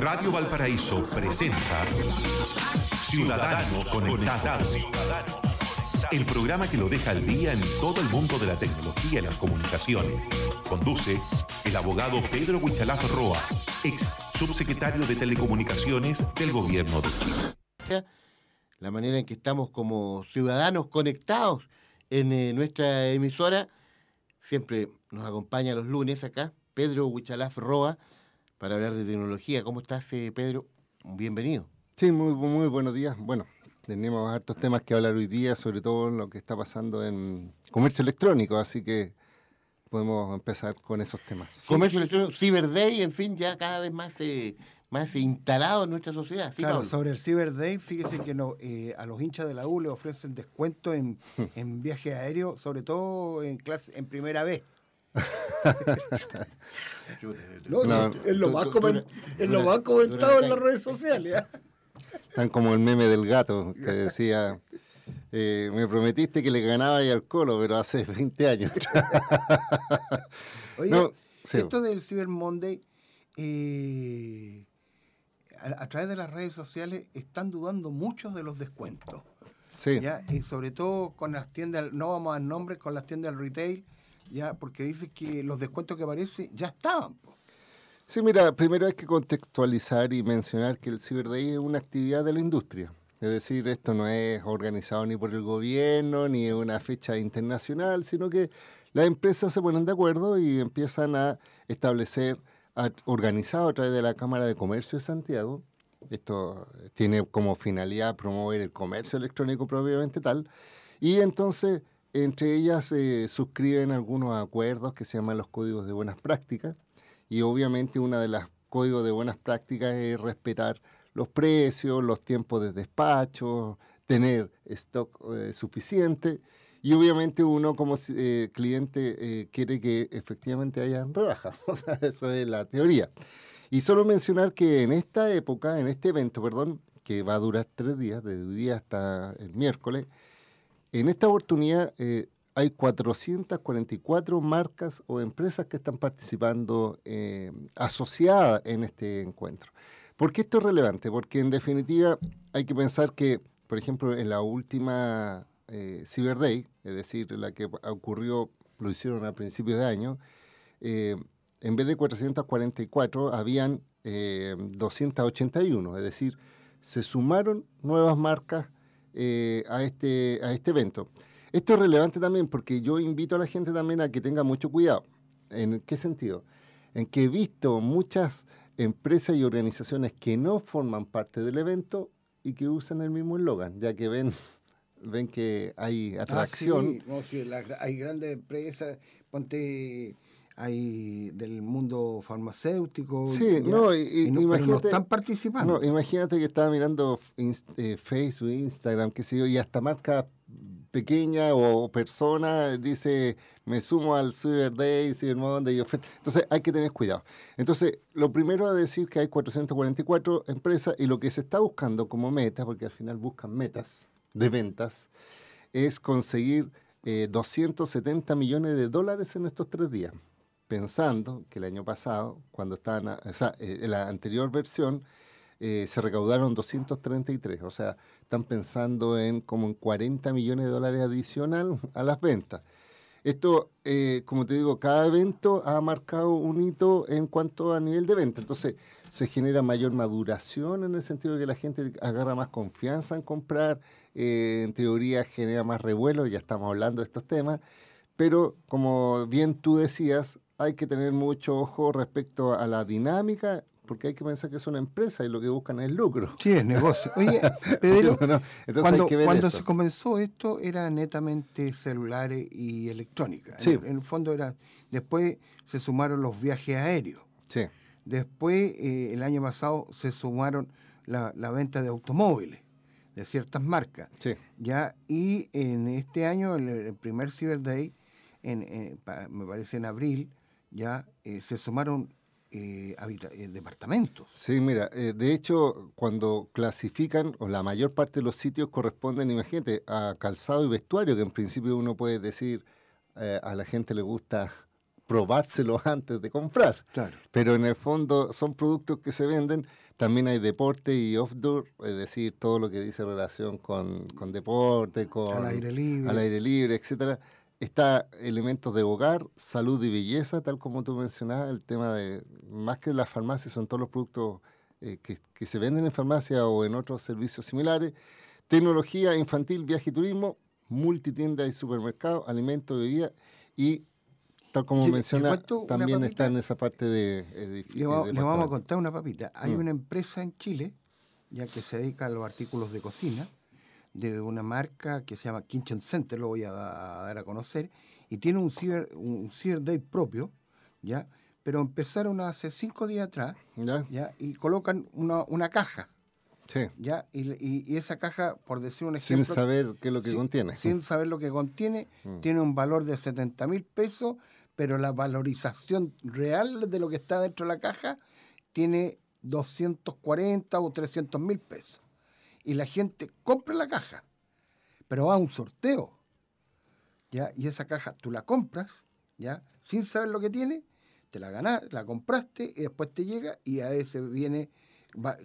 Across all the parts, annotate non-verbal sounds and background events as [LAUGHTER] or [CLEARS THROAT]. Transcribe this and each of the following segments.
Radio Valparaíso presenta Ciudadanos Conectados. El programa que lo deja al día en todo el mundo de la tecnología y las comunicaciones. Conduce el abogado Pedro Huichalaz Roa, ex subsecretario de Telecomunicaciones del Gobierno de Chile. La manera en que estamos como ciudadanos conectados en eh, nuestra emisora. Siempre nos acompaña los lunes acá Pedro Huichalaf Roa para hablar de tecnología. ¿Cómo estás, eh, Pedro? Bienvenido. Sí, muy, muy buenos días. Bueno, tenemos hartos temas que hablar hoy día, sobre todo lo que está pasando en comercio electrónico, así que podemos empezar con esos temas. Comercio electrónico, Cyber Day, en fin, ya cada vez más eh, más instalado en nuestra sociedad. claro, sobre el Cyber Day, fíjese que no, eh, a los hinchas de la U le ofrecen descuento en, [LAUGHS] en viaje aéreo, sobre todo en clase en primera vez. No, es lo más, comentado en las redes sociales. Están como el meme del gato que decía, eh, me prometiste que le ganaba y al colo, pero hace 20 años. Oye, esto del Cyber Monday, eh, a, través de las redes sociales están dudando muchos de los descuentos. Sí. Y sobre todo con las tiendas, no vamos a dar nombres, con las tiendas del retail, ya porque dice que los descuentos que aparecen ya estaban. Sí, mira, primero hay que contextualizar y mencionar que el Cyber Day es una actividad de la industria. Es decir, esto no es organizado ni por el gobierno, ni es una fecha internacional, sino que las empresas se ponen de acuerdo y empiezan a establecer, organizado a través de la Cámara de Comercio de Santiago, esto tiene como finalidad promover el comercio electrónico propiamente tal, y entonces entre ellas se suscriben algunos acuerdos que se llaman los códigos de buenas prácticas y obviamente una de las códigos de buenas prácticas es respetar los precios, los tiempos de despacho, tener stock eh, suficiente y obviamente uno como eh, cliente eh, quiere que efectivamente haya rebajas. [LAUGHS] eso es la teoría. Y solo mencionar que en esta época, en este evento, perdón, que va a durar tres días, desde hoy día hasta el miércoles, en esta oportunidad eh, hay 444 marcas o empresas que están participando eh, asociadas en este encuentro. ¿Por qué esto es relevante? Porque en definitiva hay que pensar que, por ejemplo, en la última eh, Cyber Day, es decir, la que ocurrió, lo hicieron a principios de año, en vez de 444 habían 281, es decir, se sumaron nuevas marcas eh, a, este, a este evento. Esto es relevante también porque yo invito a la gente también a que tenga mucho cuidado. ¿En qué sentido? En que he visto muchas empresas y organizaciones que no forman parte del evento y que usan el mismo eslogan, ya que ven [LAUGHS] ven que hay ah, atracción. hay grandes empresas, ponte hay del mundo farmacéutico. Sí, no, y, no, están participando. No, imagínate que estaba mirando eh, Facebook, Instagram, qué sé yo, y hasta marca pequeña o persona dice, me sumo al Cyber Day, Cyber Monday, y Entonces hay que tener cuidado. Entonces, lo primero a decir que hay 444 empresas y lo que se está buscando como meta, porque al final buscan metas de ventas, es conseguir 270 eh, millones de dólares en estos tres días pensando que el año pasado, cuando estaban, o sea, eh, en la anterior versión, eh, se recaudaron 233, o sea, están pensando en como en 40 millones de dólares adicional a las ventas. Esto, eh, como te digo, cada evento ha marcado un hito en cuanto a nivel de venta. Entonces, se genera mayor maduración en el sentido de que la gente agarra más confianza en comprar. en teoría, genera más revuelo, ya estamos hablando de estos temas. Pero, como bien tú decías, hay que tener mucho ojo respecto a la dinámica porque hay que pensar que es una empresa y lo que buscan es lucro. Sí, es negocio. [LAUGHS] Oye, Pedro, cuando, cuando se comenzó esto era netamente celulares y electrónica. Sí. En, el fondo era, después se sumaron los viajes aéreos. Sí. Después, eh, el año pasado, se sumaron la, venta de automóviles de ciertas marcas. Sí. Ya, y en este año, el, el primer Cyber Day, en, me parece en abril, ya eh, se sumaron eh, eh, departamentos. Sí, mira, de hecho, cuando clasifican, o la mayor parte de los sitios corresponden, imagínate, a calzado y vestuario, que en principio uno puede decir, a la gente le gusta [LAUGHS] probárselos antes de comprar. Pero en el fondo son productos que se venden. También hay deporte y off-door, es decir, todo lo que dice relación con, con deporte, con al aire libre, al aire libre etcétera. Está elementos de hogar, salud y belleza, tal como tú mencionabas, el tema de, más que las farmacias, son todos los productos eh, que, que se venden en farmacia o en otros servicios similares. Tecnología infantil, viaje y turismo, multitienda y supermercado, alimentos, bebida y tal como menciona, también está en esa parte de... le, vamos a contar una papita. Hay mm. una empresa en Chile, ya que se dedica a los artículos de cocina, de una marca que se llama Kitchen Center, lo voy a, dar a conocer, y tiene un Cyber, un Day propio, ¿ya? Pero empezaron hace cinco días atrás, ¿ya? Y colocan una, una caja Sí. ¿ya? Y, esa caja, por decir un ejemplo... Sin saber qué es lo que contiene. Sin saber lo que contiene, mm. tiene un valor de 70 mil pesos, pero la valorización real de lo que está dentro de la caja tiene 240 o 300 mil pesos. Y la gente compra la caja, pero va a un sorteo. ¿ya? Y esa caja tú la compras, ¿ya? sin saber lo que tiene, te la ganas, la compraste y después te llega y a ese viene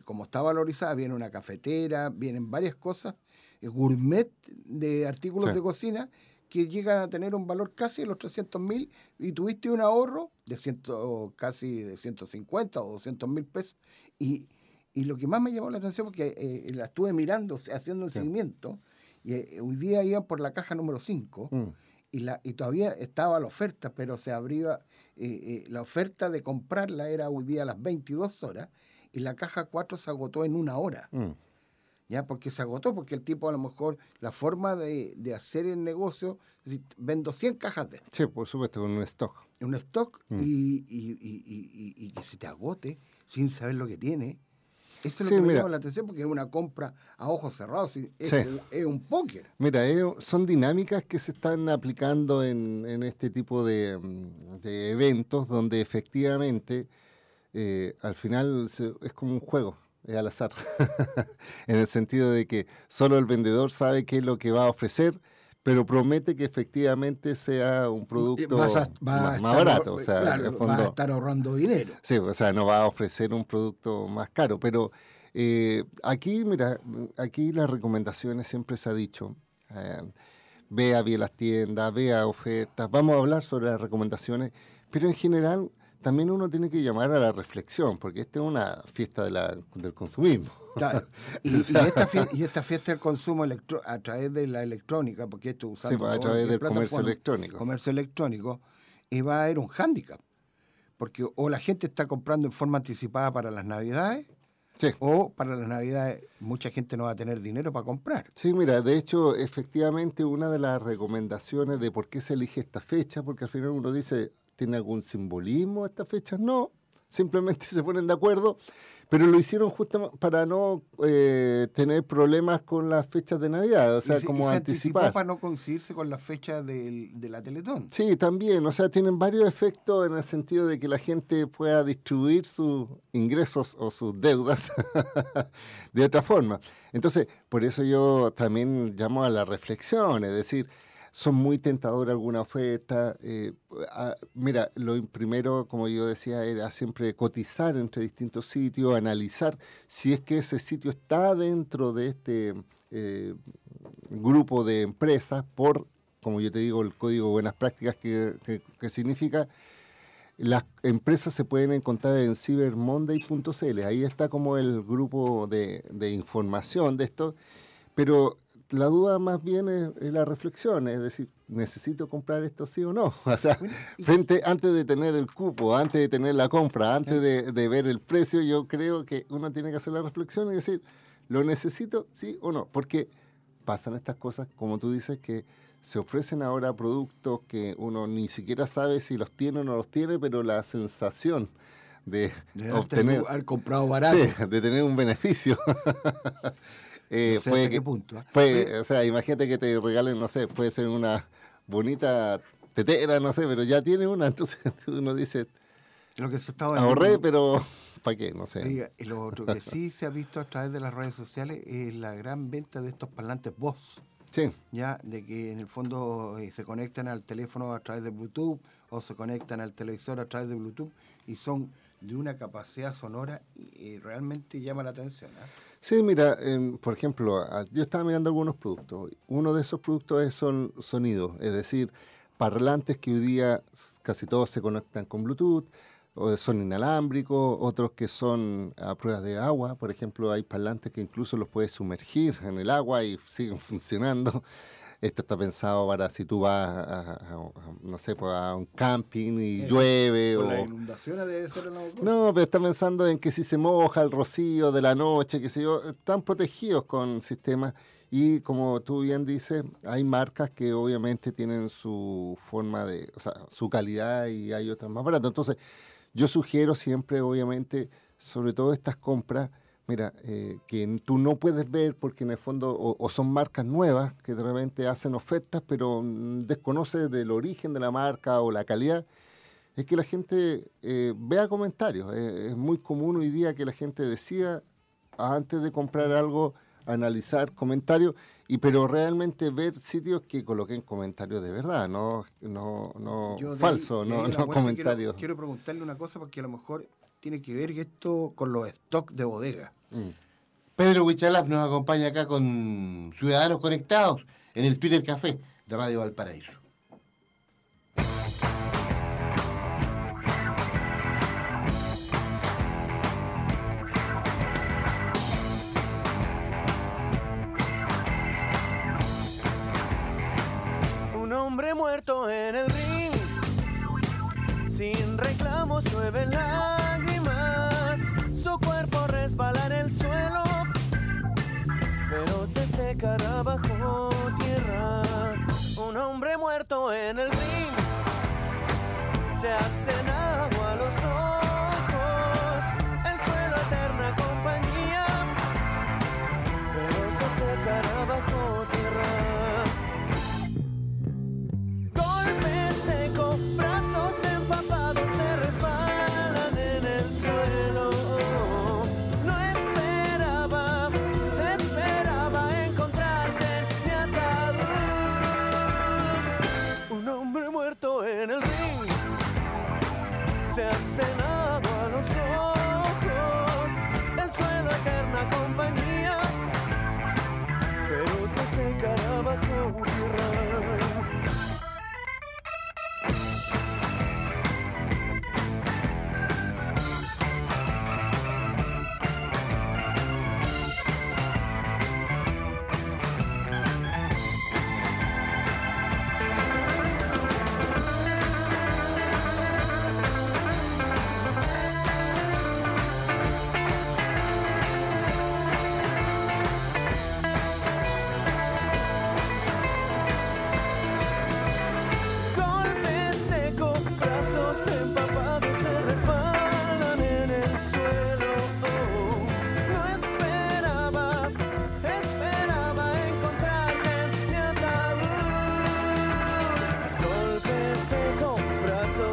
como está valorizada, viene una cafetera, vienen varias cosas, eh, gourmet de artículos de cocina que llegan a tener un valor casi de los 300 mil y tuviste un ahorro de ciento, casi de 150 o 200 mil pesos. Y, lo que más me llamó la atención, porque eh, la estuve mirando, haciendo un seguimiento, y eh, hoy día iban por la caja número 5. Mm. Y, la, y todavía estaba la oferta, pero se abría, la oferta de comprarla era hoy día a las 22 horas y la caja 4 se agotó en una hora. Mm. ¿Ya? Porque se agotó, porque el tipo a lo mejor, la forma de, hacer el negocio, vendo 100 cajas de Sí, por supuesto, con un stock. Un stock mm. y, y, que se te agote sin saber lo que tiene. Eso es lo que me llama la atención porque es una compra a ojos cerrados, es, es un póker. Mira, son dinámicas que se están aplicando en, en este tipo de, de eventos donde efectivamente eh, al final es como un juego, es al azar, [LAUGHS] en el sentido de que solo el vendedor sabe qué es lo que va a ofrecer, pero promete que efectivamente sea un producto más, barato. O sea, va a estar ahorrando dinero. Sí, o sea, no va a ofrecer un producto más caro, pero eh, aquí, mira, aquí las recomendaciones siempre se ha dicho. Eh, vea bien las tiendas, vea ofertas, vamos a hablar sobre las recomendaciones, pero en general también uno tiene que llamar a la reflexión, porque esta es una fiesta de la, del consumismo. Claro. [LAUGHS] Y, esta fiesta, del consumo a través de la electrónica, porque esto usando sí, pues, a través del comercio electrónico. Comercio electrónico, y va a haber un hándicap. Porque o la gente está comprando en forma anticipada para las navidades, o para las navidades mucha gente no va a tener dinero para comprar. Sí, mira, de hecho, efectivamente, una de las recomendaciones de por qué se elige esta fecha, porque al final uno dice, ¿Tiene algún simbolismo esta fecha? No, simplemente [LAUGHS] se ponen de acuerdo, pero lo hicieron justamente para no eh, tener problemas con las fechas de Navidad, o sea, como anticipar. para no coincidirse con la fecha de, la Teletón. Sí, también, o sea, tienen varios efectos en el sentido de que la gente pueda distribuir sus ingresos o sus deudas [LAUGHS] de otra forma. Entonces, por eso yo también llamo a la reflexión, es decir, son muy tentadoras alguna oferta. Eh, mira, lo primero, como yo decía, era siempre cotizar entre distintos sitios, analizar si es que ese sitio está dentro de este eh, grupo de empresas por, como yo te digo, el código buenas prácticas que, significa las empresas se pueden encontrar en cybermonday.cl. Ahí está como el grupo de, de, información de esto. Pero la duda más bien es, la reflexión, es decir, ¿necesito comprar esto sí o no? [LAUGHS] O sea, frente, antes de tener el cupo, antes de tener la compra, antes de, ver el precio, yo creo que uno tiene que hacer la reflexión y decir, ¿lo necesito sí o no? Porque pasan estas cosas, como tú dices, que se ofrecen ahora productos que uno ni siquiera sabe si los tiene o no los tiene, pero la sensación de, obtener... Haber comprado barato. de tener un beneficio. [LAUGHS] Eh, puede qué punto. ¿eh? o sea, imagínate que te regalen, no sé, puede ser una bonita tetera, no sé, pero ya tiene una, [LAUGHS] entonces uno dice, lo que se estaba ahorré, pero ¿para qué? No sé. y lo [LAUGHS] otro que sí se ha visto a través de las redes sociales es la gran venta de estos parlantes voz. Sí. Ya, de que en el fondo eh, se conectan al teléfono a través de Bluetooth o se conectan al televisor a través de Bluetooth y son de una capacidad sonora y, realmente llama la atención. ¿eh? Sí, mira, por ejemplo, yo estaba mirando algunos productos. Uno de esos productos es son sonidos, es decir, parlantes que hoy día casi todos se conectan con Bluetooth, o son inalámbricos, otros que son a pruebas de agua. Por ejemplo, hay parlantes que incluso los puedes sumergir en el agua y [LAUGHS] siguen funcionando. Esto está pensado para si tú vas a, no sé, pues a un camping y llueve. o las inundaciones debe ser No, pero está pensando en que si se moja el rocío de la noche, que sé yo, están protegidos con sistemas. Y como tú bien dices, hay marcas que obviamente tienen su forma de, o sea, su calidad y hay otras más baratas. Entonces, yo sugiero siempre, obviamente, sobre todo estas compras, mira, eh, que tú no puedes ver porque en el fondo o, son marcas nuevas que de repente hacen ofertas, pero desconoce del origen de la marca o la calidad, es que la gente eh, vea comentarios. es muy común hoy día que la gente decida, antes de comprar algo, analizar comentarios, y pero realmente ver sitios que coloquen comentarios de verdad, no, no, no falso, no, no comentarios. Quiero, preguntarle una cosa porque a lo mejor tiene que ver esto con los stocks de bodega. Pedro Huichalaf nos acompaña acá con Ciudadanos Conectados en el Twitter Café de Radio Valparaíso. muerto en el ring. Sin reclamos llueve lágrimas, muerto en el ring. Se hace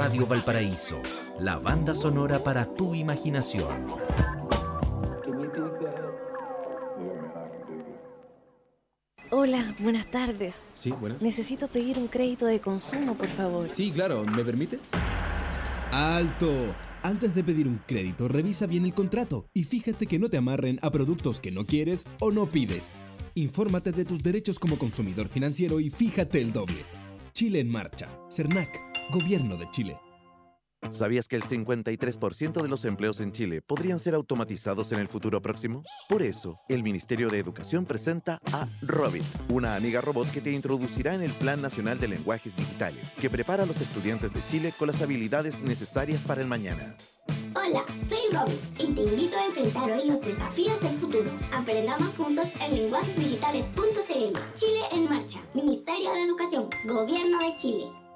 Radio Valparaíso, la banda sonora para tu imaginación. Hola, buenas tardes. Sí, buenas. Necesito pedir un crédito de consumo, por favor. Sí, claro, ¿me permite? ¡Alto! Antes de pedir un crédito, revisa bien el contrato y fíjate que no te amarren a productos que no quieres o no pides. Infórmate de tus derechos como consumidor financiero y fíjate el doble. Chile en marcha. CERNAC, Gobierno de Chile. ¿Sabías que el 53% de los empleos en Chile podrían ser automatizados en el futuro próximo? Por eso, el Ministerio de Educación presenta a Robit, una amiga robot que te introducirá en el Plan Nacional de Lenguajes Digitales, que prepara a los estudiantes de Chile con las habilidades necesarias para el mañana. Hola, soy Robit y te invito a enfrentar hoy los desafíos del futuro. Aprendamos juntos en lenguajesdigitales.cl. Chile en marcha. Ministerio de Educación. Gobierno de Chile.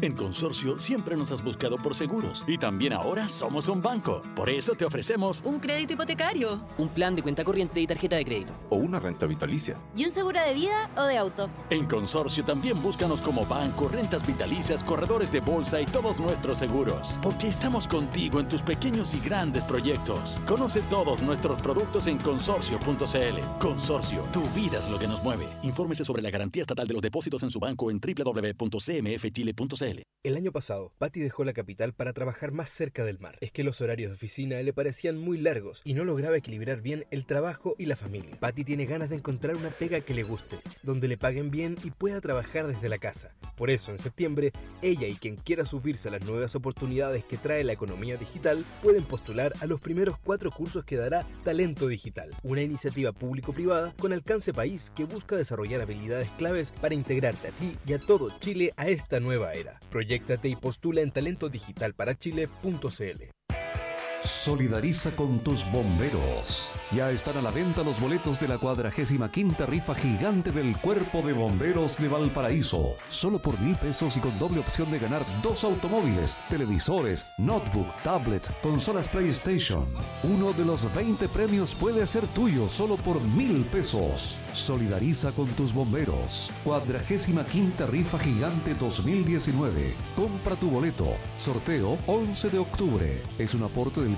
En Consorcio siempre nos has buscado por seguros y también ahora somos un banco. Por eso te ofrecemos un crédito hipotecario, un plan de cuenta corriente y tarjeta de crédito o una renta vitalicia y un seguro de vida o de auto. En Consorcio también búscanos como banco, rentas vitalicias, corredores de bolsa y todos nuestros seguros, porque estamos contigo en tus pequeños y grandes proyectos. Conoce todos nuestros productos en consorcio.cl. Consorcio, tu vida es lo que nos mueve. Infórmese sobre la garantía estatal de los depósitos en su banco en www.cmfchile.cl. El año pasado, Patty dejó la capital para trabajar más cerca del mar. Es que los horarios de oficina le parecían muy largos y no lograba equilibrar bien el trabajo y la familia. Patty tiene ganas de encontrar una pega que le guste, donde le paguen bien y pueda trabajar desde la casa. Por eso, en septiembre, ella y quien quiera subirse a las nuevas oportunidades que trae la economía digital pueden postular a los primeros cuatro cursos que dará Talento Digital, una iniciativa público-privada con alcance país que busca desarrollar habilidades claves para integrarte a ti y a todo Chile a esta nueva era. Proyectate y postula en talentodigitalparachile.cl. Solidariza con tus bomberos. Ya están a la venta los boletos de la cuadragésima quinta rifa gigante del Cuerpo de Bomberos de Valparaíso. Solo por mil pesos y con doble opción de ganar dos automóviles, televisores, notebook, tablets, consolas PlayStation. Uno de los 20 premios puede ser tuyo solo por mil pesos. Solidariza con tus bomberos. Cuadragésima quinta rifa gigante 2019. Compra tu boleto. Sorteo 11 de octubre. Es un aporte del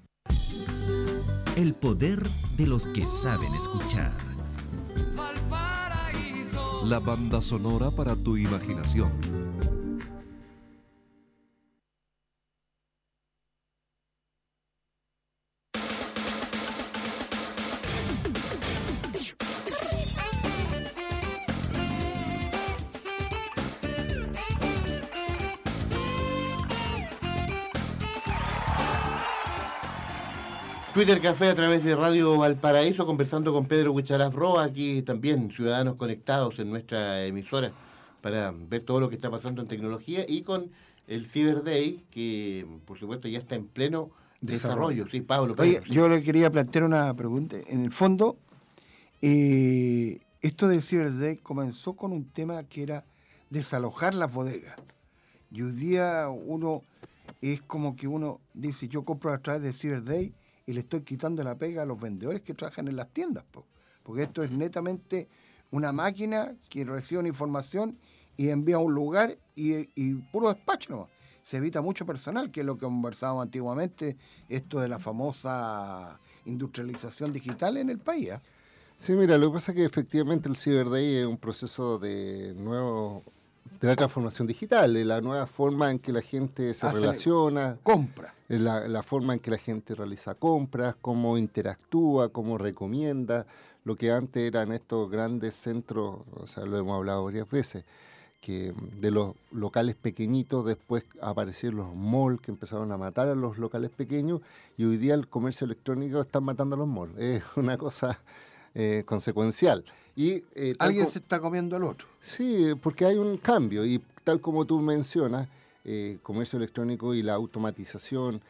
El poder de los que saben escuchar. La banda sonora para tu imaginación Twitter Café a través de Radio Valparaíso, conversando con Pedro Huichalaf Roa, aquí también ciudadanos conectados en nuestra emisora para ver todo lo que está pasando en tecnología y con el Cyber Day, que por supuesto ya está en pleno desarrollo. Sí, Pablo. yo le quería plantear una pregunta. En el fondo, eh, esto del Cyber Day comenzó con un tema que era desalojar las bodegas. Y hoy día uno es como que uno dice, yo compro a través de Cyber Day y le estoy quitando la pega a los vendedores que trabajan en las tiendas, porque esto es netamente una máquina que recibe una información y envía a un lugar y, puro despacho nomás. Se evita mucho personal, que es lo que conversábamos antiguamente, esto de la famosa industrialización digital en el país. ¿ah? Sí, mira, lo que pasa es que efectivamente el Cyber Day es un proceso de nuevo de la transformación digital, de la nueva forma en que la gente se relaciona. Compra. La, la, forma en que la gente realiza compras, cómo interactúa, cómo recomienda. Lo que antes eran estos grandes centros, o sea, lo hemos hablado varias veces, que de los locales pequeñitos después aparecieron los malls que empezaron a matar a los locales pequeños y hoy día el comercio electrónico está matando a los malls. Es una cosa eh, consecuencial. Y, eh, Alguien se está comiendo al otro. Sí, porque hay un cambio y tal como tú mencionas, eh, comercio electrónico y la automatización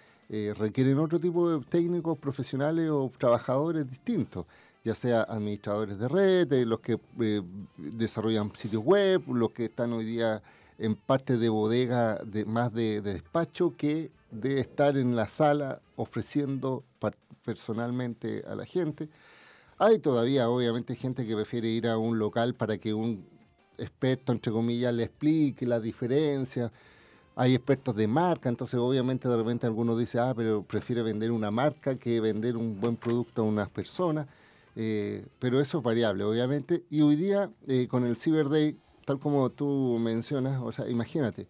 requieren otro tipo de técnicos profesionales o trabajadores distintos. ya sea administradores de red, los que eh, desarrollan sitios web, los que están hoy día en parte de bodega de, más de, despacho que de estar en la sala ofreciendo personalmente a la gente. Hay todavía, obviamente, gente que prefiere ir a un local para que un experto, entre comillas, le explique la diferencia. Hay expertos de marca, entonces obviamente de repente algunos dice, ah, pero prefiere vender una marca que vender un buen producto a unas personas. Eh, pero eso es variable, obviamente. Y hoy día, eh, con el Cyber Day, tal como tú mencionas, o sea, imagínate,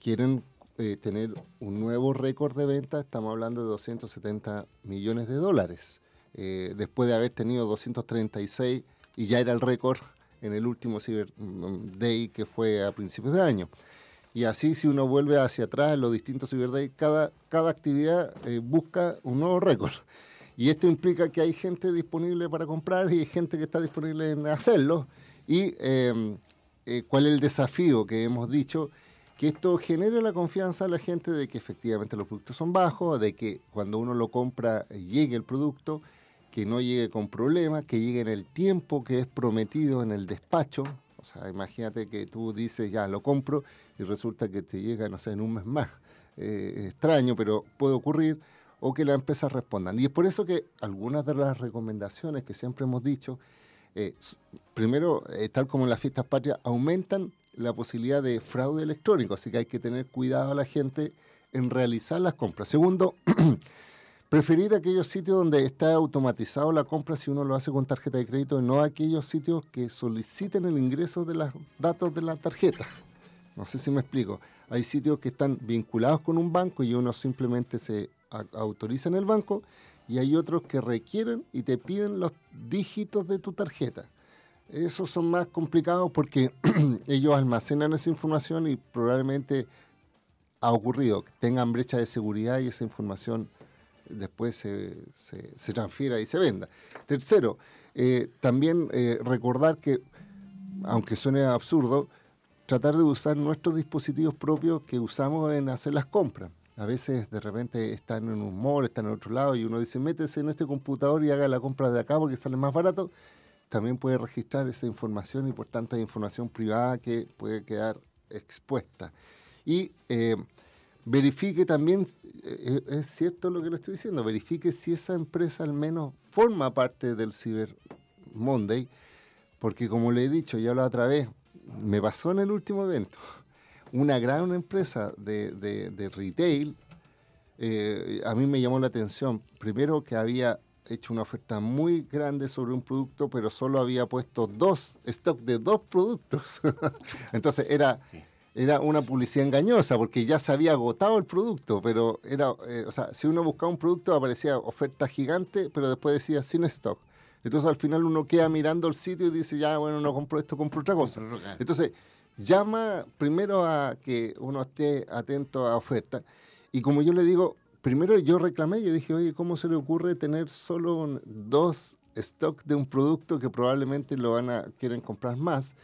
quieren eh, tener un nuevo récord de venta, estamos hablando de 270 millones de dólares, después de haber tenido 236 y ya era el récord en el último Cyber mm, Day que fue a principios de año. Y así si uno vuelve hacia atrás los distintos Cyber Day, cada, cada actividad busca un nuevo récord. Y esto implica que hay gente disponible para comprar y gente que está disponible en hacerlo. Y em, eh, cuál es el desafío que hemos dicho, que esto genere la confianza a la gente de que efectivamente los productos son bajos, de que cuando uno lo compra llegue el producto, que no llegue con problemas, que llegue en el tiempo que es prometido en el despacho. O sea, imagínate que tú dices, ya lo compro y resulta que te llega, no sé, en un mes más. Eh, extraño, pero puede ocurrir o que las empresas respondan. Y es por eso que algunas de las recomendaciones que siempre hemos dicho, eh, primero, eh, tal como en las fiestas patrias, aumentan la posibilidad de fraude electrónico, así que hay que tener cuidado a la gente en realizar las compras. Segundo, [CLEARS THROAT] preferir aquellos sitios donde está automatizado la compra si uno lo hace con tarjeta de crédito no aquellos sitios que soliciten el ingreso de los datos de la tarjeta. No sé si me explico. Hay sitios que están vinculados con un banco y uno simplemente se autoriza en el banco y hay otros que requieren y te piden los dígitos de tu tarjeta. Esos son más complicados porque [CLEARS THROAT] ellos almacenan esa información y probablemente ha ocurrido que tengan brecha de seguridad y esa información después se, se, transfiera y se venda. Tercero, eh, también eh, recordar que, aunque suene absurdo, tratar de usar nuestros dispositivos propios que usamos en hacer las compras a veces de repente están en un mall, están en otro lado y uno dice, métese en este computador y haga la compra de acá porque sale más barato, también puede registrar esa información y por tanto hay información privada que puede quedar expuesta. Y eh, verifique también, eh, es cierto lo que le estoy diciendo, verifique si esa empresa al menos forma parte del Cyber Monday, porque como le he dicho ya la otra vez, me pasó en el último evento [LAUGHS] una gran empresa de, retail, eh, a mí me llamó la atención, primero que había hecho una oferta muy grande sobre un producto, pero solo había puesto dos, stock de dos productos. [LAUGHS] Entonces era, era una publicidad engañosa, porque ya se había agotado el producto, pero era, eh, o sea, si uno buscaba un producto aparecía oferta gigante, pero después decía sin stock. Entonces al final uno queda mirando el sitio y dice, ya, bueno, no compro esto, compro otra cosa. Entonces llama primero a que uno esté atento a ofertas. Y como yo le digo, primero yo reclamé, yo dije, oye, ¿cómo se le ocurre tener solo dos stocks de un producto que probablemente lo van a quieren comprar más?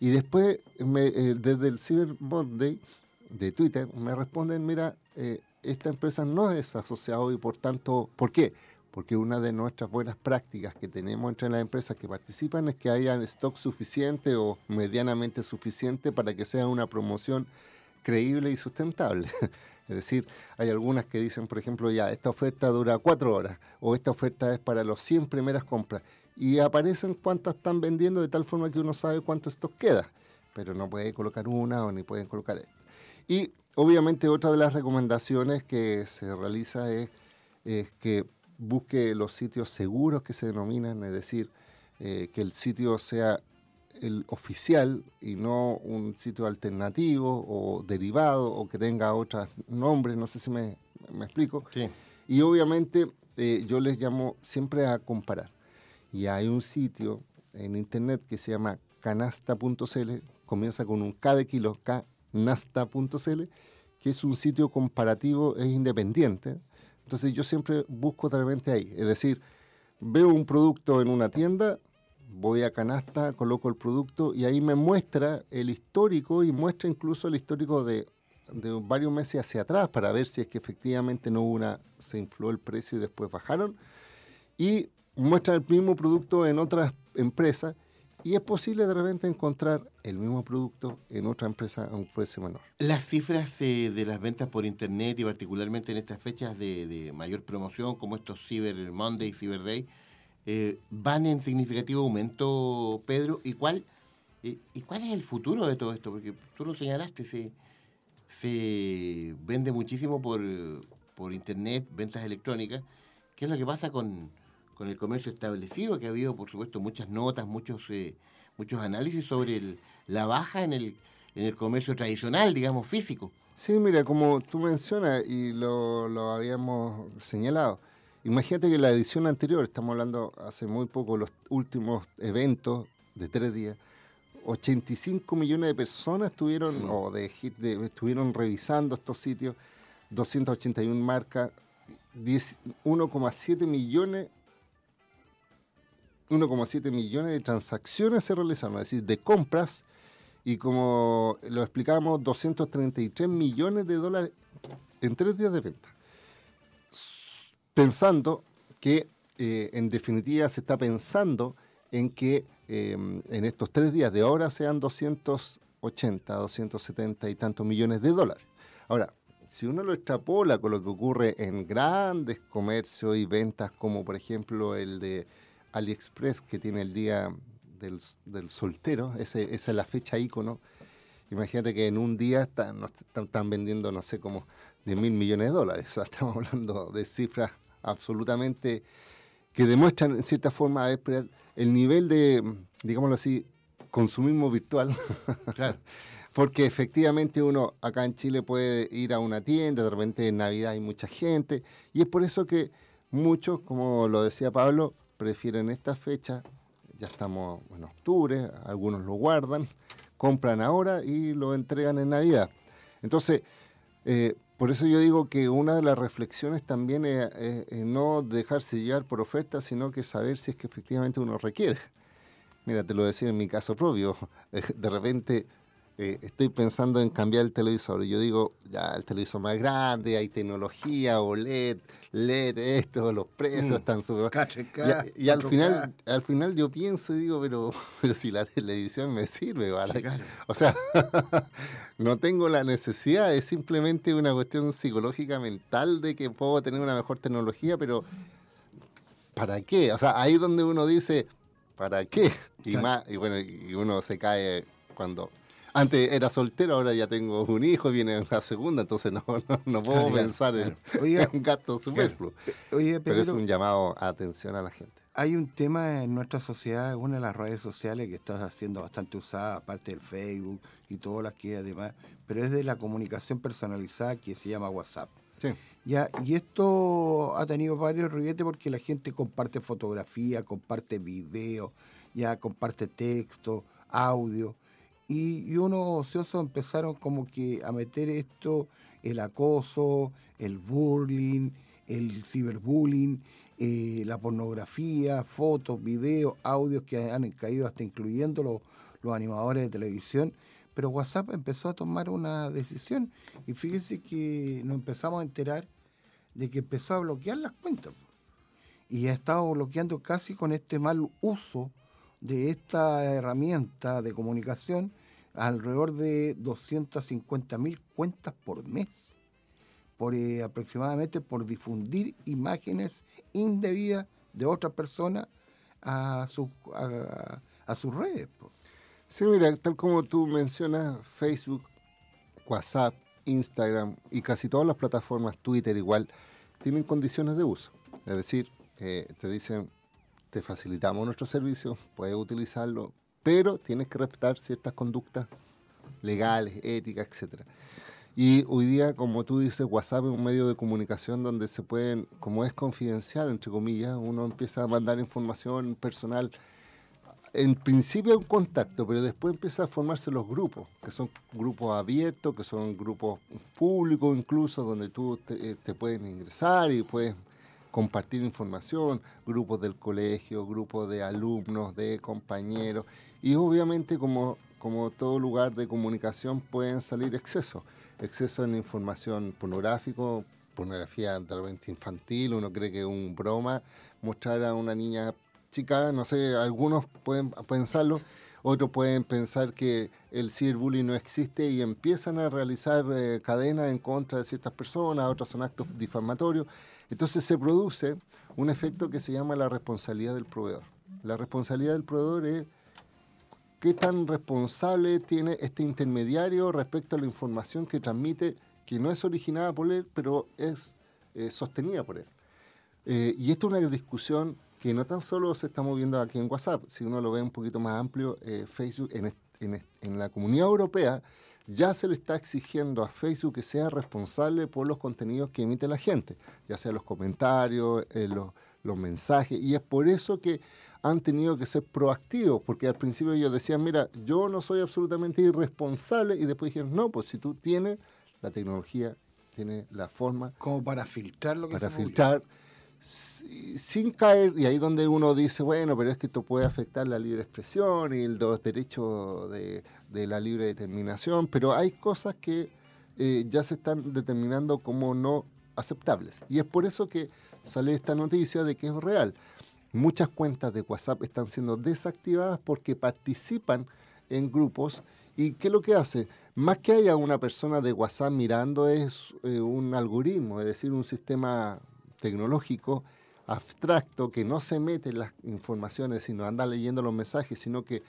Y después, eh, desde el Cyber Monday de Twitter, me responden, mira, eh, esta empresa no es asociada y por tanto, ¿por qué? porque una de nuestras buenas prácticas que tenemos entre las empresas que participan es que haya stock suficiente o medianamente suficiente para que sea una promoción creíble y sustentable. [LAUGHS] Es decir, hay algunas que dicen, por ejemplo, ya, esta oferta dura cuatro horas o esta oferta es para los 100 primeras compras y aparecen cuántas están vendiendo de tal forma que uno sabe cuánto stock queda, pero no puede colocar una o ni pueden colocar esta. Y obviamente otra de las recomendaciones que se realiza es, es que busque los sitios seguros que se denominan, es decir, eh, que el sitio sea el oficial y no un sitio alternativo o derivado o que tenga otros nombres, no sé si me, explico. Y obviamente eh, yo les llamo siempre a comparar. Y hay un sitio en internet que se llama canasta.cl, comienza con un K de kilo, canasta.cl, que es un sitio comparativo e independiente, entonces yo siempre busco de repente ahí, es decir, veo un producto en una tienda, voy a canasta, coloco el producto y ahí me muestra el histórico y muestra incluso el histórico de, varios meses hacia atrás para ver si es que efectivamente no hubo una, se infló el precio y después bajaron. Y muestran el mismo producto en otras empresas y es posible de repente encontrar el mismo producto en otra empresa a un precio menor. Las cifras eh, de las ventas por internet y particularmente en estas fechas de, mayor promoción como estos Cyber Monday Cyber Day eh, van en significativo aumento, Pedro. ¿Y cuál, eh, ¿Y cuál es el futuro de todo esto? Porque tú lo señalaste, se, se vende muchísimo por, por internet, ventas electrónicas. ¿Qué es lo que pasa con, con el comercio establecido, que ha habido, por supuesto, muchas notas, muchos, eh, muchos análisis sobre la baja en el, en el comercio tradicional, digamos, físico. Sí, mira, como tú mencionas y lo, lo habíamos señalado, imagínate que la edición anterior, estamos hablando hace muy poco, los últimos eventos de tres días, 85 millones de personas estuvieron, o de, estuvieron revisando estos sitios, 281 marcas, 1,7 millones 1,7 millones de transacciones se realizaron, es decir, de compras, y como lo explicamos, 233 millones de dólares en tres días de venta. Pensando que, eh, en definitiva, se está pensando en que em, en estos tres días de ahora sean 280, 270 y tantos millones de dólares. Ahora, si uno lo extrapola con lo que ocurre en grandes comercios y ventas, como por ejemplo el de AliExpress, que tiene el día del, soltero, esa es la fecha ícono. Imagínate que en un día están, están, vendiendo, no sé, como 10 mil millones de dólares. O sea, [LAUGHS] estamos hablando de cifras absolutamente que demuestran, en cierta forma, el nivel de, digámoslo así, consumismo virtual. [LAUGHS] claro. Porque efectivamente uno acá en Chile puede ir a una tienda, de repente en Navidad hay mucha gente, y es por eso que muchos, como lo decía Pablo, prefieren esta fecha, ya estamos en octubre, algunos lo guardan, compran ahora y lo entregan en Navidad. Entonces, eh, por eso yo digo que una de las reflexiones también es, no dejarse llevar por ofertas, sino que saber si es que efectivamente uno requiere. Mira, te lo decía en mi caso propio, [LAUGHS] de repente eh, estoy pensando en cambiar el televisor. Y yo digo, ya el televisor más grande, hay tecnología, OLED, LED, esto, los precios mm. están súper... Y, y al, final, al final yo pienso y digo, pero, [LAUGHS] pero si la televisión me sirve, ¿vale? O sea, [LAUGHS] no tengo la necesidad, es simplemente una cuestión psicológica mental de que puedo tener una mejor tecnología, pero ¿para qué? O sea, ahí donde uno dice, ¿para qué? Y, más, y bueno, y uno se cae cuando antes era soltero, ahora ya tengo un hijo, viene la segunda, entonces no, no, puedo pensar en, [LAUGHS] un gasto superfluo. Pero es un llamado a atención a la gente. Hay un tema en nuestra sociedad, una de las redes sociales que está siendo bastante usada, aparte del Facebook y todas las que además, pero es de la comunicación personalizada que se llama WhatsApp. Sí. Ya, y esto ha tenido varios ribetes porque la gente comparte fotografía, comparte video, ya comparte texto, audio y, unos ociosos empezaron como que a meter esto, el acoso, el bullying, el ciberbullying, eh, la pornografía, fotos, videos, audios que han caído hasta incluyendo los, los animadores de televisión. Pero WhatsApp empezó a tomar una decisión y fíjese que nos empezamos a enterar de que empezó a bloquear las cuentas. Y ha estado bloqueando casi con este mal uso de esta herramienta de comunicación alrededor de 250 mil cuentas por mes, por eh, aproximadamente por difundir imágenes indebidas de otras personas a, su, a, sus redes. Sí, mira, tal como tú mencionas, Facebook, WhatsApp, Instagram y casi todas las plataformas, Twitter igual, tienen condiciones de uso. Es decir, eh, te dicen, te facilitamos nuestro servicio, puedes utilizarlo, pero tienes que respetar ciertas conductas legales, éticas, etc. Y hoy día, como tú dices, WhatsApp es un medio de comunicación donde se pueden, como es confidencial, entre comillas, uno empieza a mandar información personal. En principio un contacto, pero después empieza a formarse los grupos, que son grupos abiertos, que son grupos públicos incluso, donde tú te, eh, te puedes ingresar y puedes compartir información, grupos del colegio, grupos de alumnos, de compañeros, y obviamente como, como todo lugar de comunicación pueden salir excesos, excesos en información pornográfico, pornografía totalmente infantil, uno cree que es un broma mostrar a una niña chica, no sé, algunos pueden pensarlo, otros pueden pensar que el ciberbullying no existe y empiezan a realizar eh, cadenas en contra de ciertas personas, otros son actos difamatorios. Entonces se produce un efecto que se llama la responsabilidad del proveedor. La responsabilidad del proveedor es qué tan responsable tiene este intermediario respecto a la información que transmite, que no es originada por él, pero es eh, sostenida por él. Eh, y esto es una discusión que no tan solo se está moviendo aquí en WhatsApp, si uno lo ve un poquito más amplio, eh, Facebook en, en, la comunidad europea ya se le está exigiendo a Facebook que sea responsable por los contenidos que emite la gente, ya sea los comentarios, los, los mensajes, y es por eso que han tenido que ser proactivos, porque al principio ellos decían, mira, yo no soy absolutamente irresponsable, y después dijeron, no, pues si tú tienes la tecnología, tienes la forma. Como para filtrar lo que Para filtrar, sin caer, y ahí donde uno dice, bueno, pero es que esto puede afectar la libre expresión y los derechos de, la libre determinación, pero hay cosas que eh, ya se están determinando como no aceptables. Y es por eso que sale esta noticia de que es real. Muchas cuentas de WhatsApp están siendo desactivadas porque participan en grupos y ¿qué es lo que hace? Más que haya una persona de WhatsApp mirando es eh, un algoritmo, es decir, un sistema tecnológico abstracto que no se mete en las informaciones, sino anda leyendo los mensajes, sino que,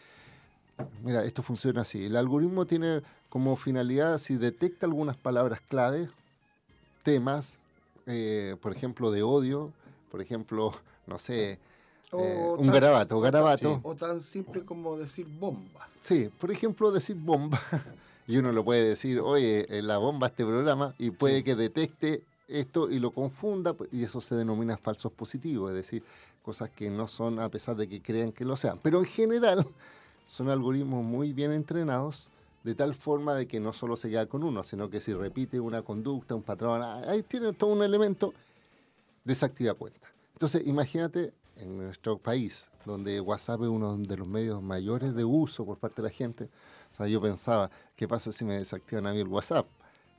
mira, esto funciona así. El algoritmo tiene como finalidad, si detecta algunas palabras clave, temas, eh, por ejemplo, de odio, por ejemplo, [LAUGHS] no sé, eh, un garabato, o garabato. O tan simple como decir bomba. Sí, por ejemplo, decir bomba. [LAUGHS] y uno lo puede decir, oye, la bomba este programa, y puede que detecte esto y lo confunda, pues, y eso se denomina falsos positivos, es decir, cosas que no son a pesar de que crean que lo sean. Pero en general [LAUGHS] son algoritmos muy bien entrenados, de tal forma de que no solo se queda con uno, sino que si repite una conducta, un patrón, ahí tiene todo un elemento, desactiva cuenta. Entonces, imagínate en nuestro país, donde WhatsApp es uno de los medios mayores de uso por parte de la gente. O sea, yo pensaba, ¿qué pasa si me desactivan a mí el WhatsApp?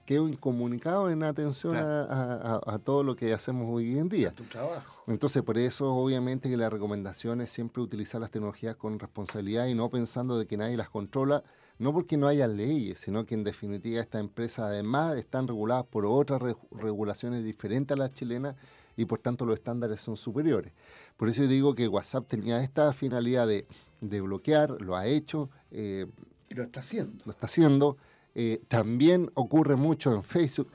Quedo incomunicado en atención a, todo lo que hacemos hoy en día. tu trabajo. Entonces, por eso, obviamente, que la recomendación es siempre utilizar las tecnologías con responsabilidad y no pensando de que nadie las controla, no porque no haya leyes, sino que en definitiva estas empresas además están reguladas por otras regulaciones diferentes a las chilenas y por tanto los estándares son superiores. Por eso digo que WhatsApp tenía esta finalidad de, bloquear, lo ha hecho. Eh, y lo está haciendo. Lo está haciendo. Eh, también ocurre mucho en Facebook.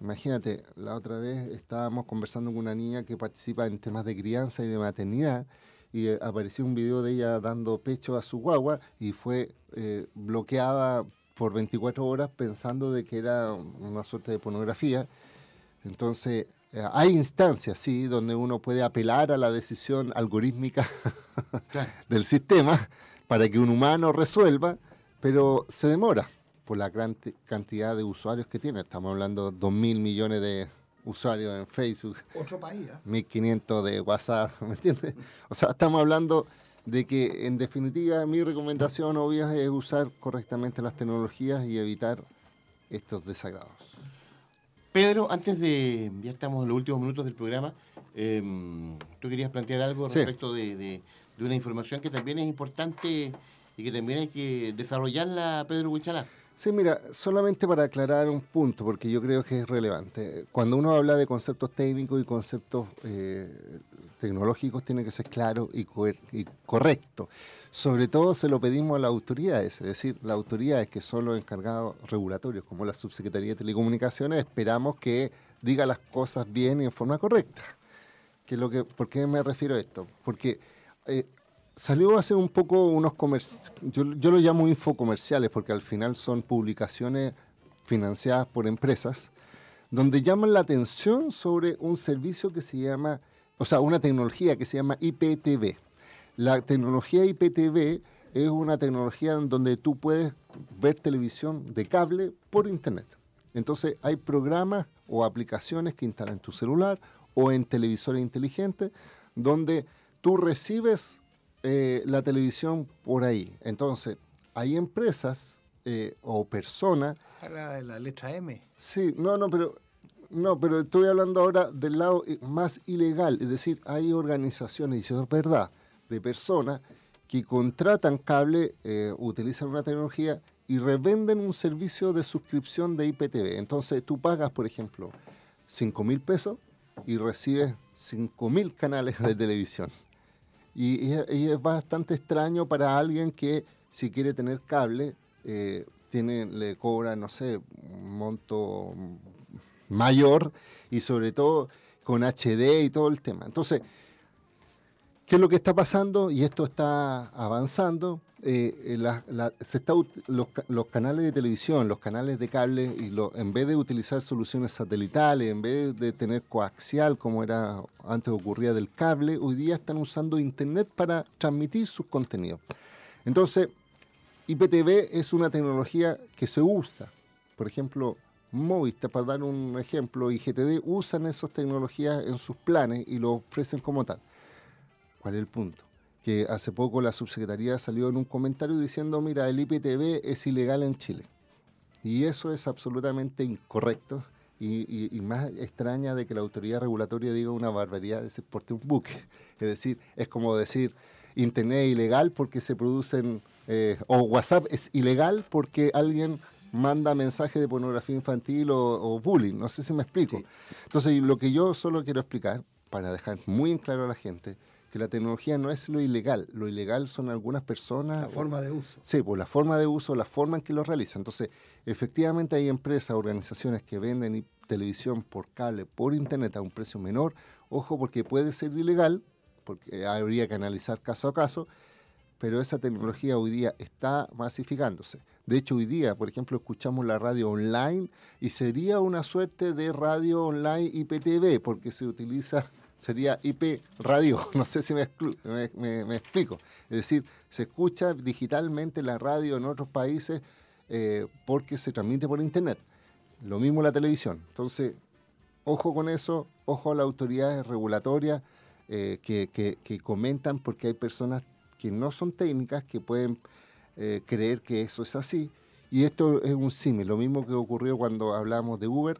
Imagínate, la otra vez estábamos conversando con una niña que participa en temas de crianza y de maternidad y eh, apareció un video de ella dando pecho a su guagua y fue bloqueada por 24 horas pensando de que era una suerte de pornografía. Entonces, eh, hay instancias, sí, donde uno puede apelar a la decisión algorítmica [LAUGHS] del sistema para que un humano resuelva, pero se demora por la gran cantidad de usuarios que tiene. Estamos hablando de 2.000 millones de usuarios en Facebook. Otro país. 1.500 ¿eh? de WhatsApp, [LAUGHS] ¿me entiendes? O sea, estamos hablando de que, en definitiva, mi recomendación obvia es usar correctamente las tecnologías y evitar estos desagrados. Pedro, antes de, ya estamos en los últimos minutos del programa, em, tú querías plantear algo respecto de, una información que también es importante y que también hay que desarrollarla, Pedro Huichalá. Sí, mira, solamente para aclarar un punto, porque yo creo que es relevante. Cuando uno habla de conceptos técnicos y conceptos eh, tecnológicos, tiene que ser claro y, y correcto. Sobre todo se lo pedimos a las autoridades, es decir, las autoridades que son los encargados regulatorios, como la Subsecretaría de Telecomunicaciones, esperamos que diga las cosas bien y en forma correcta. Que lo que, ¿Por qué me refiero a esto? Porque eh, salió hace un poco unos comerciales, yo, yo lo llamo infocomerciales, porque al final son publicaciones financiadas por empresas, donde llaman la atención sobre un servicio que se llama, o sea, una tecnología que se llama IPTV. La tecnología IPTV es una tecnología donde tú puedes ver televisión de cable por internet. Entonces hay programas o aplicaciones que instalan en tu celular o en televisores inteligentes donde tú recibes eh, la televisión por ahí. Entonces hay empresas eh, o personas... La letra M. Sí, no, no, pero No, pero estoy hablando ahora del lado eh, más ilegal, es decir, hay organizaciones, y eso es verdad, de personas que contratan cable, eh, utilizan una tecnología y revenden un servicio de suscripción de IPTV. Entonces tú pagas, por ejemplo, 5 mil pesos y recibes 5 mil canales de televisión. Y, es bastante extraño para alguien que si quiere tener cable, eh, tiene, le cobra, no sé, un monto mayor y sobre todo con HD y todo el tema. Entonces, ¿qué es lo que está pasando? Y esto está avanzando. Eh, se está, los, canales de televisión, los canales de cable, y en vez de utilizar soluciones satelitales, en vez de tener coaxial como era antes ocurría del cable, hoy día están usando Internet para transmitir sus contenidos. Entonces, IPTV es una tecnología que se usa. Por ejemplo, Movistar, para dar un ejemplo, y GTD usan esas tecnologías en sus planes y lo ofrecen como tal. ¿Cuál es el punto? Que hace poco la subsecretaría salió en un comentario diciendo, mira, el IPTV es ilegal en Chile. Y eso es absolutamente incorrecto y, más extraña de que la autoridad regulatoria diga una barbaridad de porte un buque. [LAUGHS] Es decir, es como decir, Internet es ilegal porque se producen, eh, o WhatsApp es ilegal porque alguien manda mensajes de pornografía infantil o, bullying. No sé si me explico. Entonces, lo que yo solo quiero explicar, para dejar muy en claro a la gente, que la tecnología no es lo ilegal. Lo ilegal son algunas personas. La forma de uso. Sí, pues la forma de uso, la forma en que lo realizan. Entonces, efectivamente hay empresas, organizaciones que venden televisión por cable, por internet a un precio menor. Ojo, porque puede ser ilegal, porque habría que analizar caso a caso, pero esa tecnología hoy día está masificándose. De hecho, hoy día, por ejemplo, escuchamos la radio online y sería una suerte de radio online IPTV, porque se utiliza, sería IP radio, [LAUGHS] no sé si me, explico. Es decir, se escucha digitalmente la radio en otros países eh, porque se transmite por Internet. Lo mismo la televisión. Entonces, ojo con eso, ojo a las autoridades regulatorias eh, que, comentan porque hay personas que no son técnicas que pueden eh, creer que eso es así. Y esto es un símil, lo mismo que ocurrió cuando hablamos de Uber.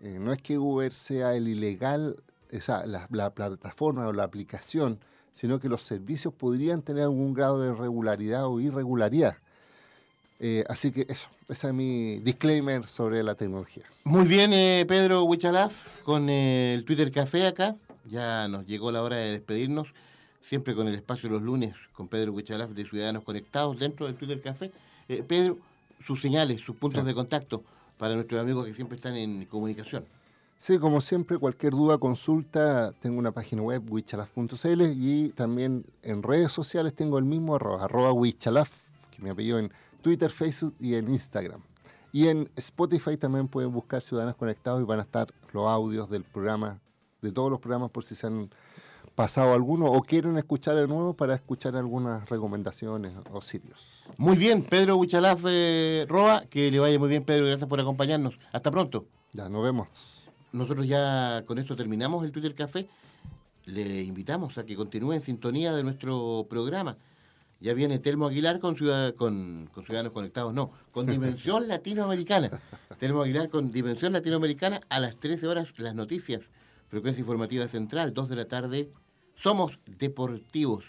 No es que Uber sea el ilegal, esa, la, plataforma o la aplicación, sino que los servicios podrían tener algún grado de regularidad o irregularidad. Eh, así que eso, ese es mi disclaimer sobre la tecnología. Muy bien, Pedro Huichalaf, con el Twitter Café acá. Ya nos llegó la hora de despedirnos siempre con el espacio los lunes con Pedro Huichalaf de Ciudadanos Conectados dentro del Twitter Café. Eh, Pedro, sus señales, sus puntos de contacto para nuestros amigos que siempre están en comunicación. Sí, como siempre, cualquier duda, consulta, tengo una página web, wichalaf.cl y también en redes sociales tengo el mismo arroba, arroba wichalaf, que me apellido en Twitter, Facebook y en Instagram. Y en Spotify también pueden buscar Ciudadanos Conectados y van a estar los audios del programa, de todos los programas por si se han pasado alguno o quieren escuchar de nuevo para escuchar algunas recomendaciones o sitios. Muy bien, Pedro Huichalaf eh, Roa, que le vaya muy bien, Pedro, gracias por acompañarnos. Hasta pronto. Ya, nos vemos. Nosotros ya con esto terminamos el Twitter Café. Le invitamos a que continúe en sintonía de nuestro programa. Ya viene Telmo Aguilar con, con, con Ciudadanos Conectados, no, con [LAUGHS] Dimensión Latinoamericana. Telmo Aguilar con Dimensión Latinoamericana a las 13 horas las noticias. Frecuencia informativa central, 2 de la tarde, somos deportivos.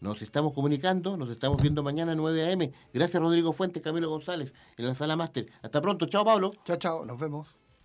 Nos estamos comunicando, nos estamos viendo mañana a 9 a.m. Gracias Rodrigo Fuentes, Camilo González, en la sala máster. Hasta pronto, chao Pablo. Chao, chao, nos vemos.